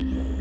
Yeah.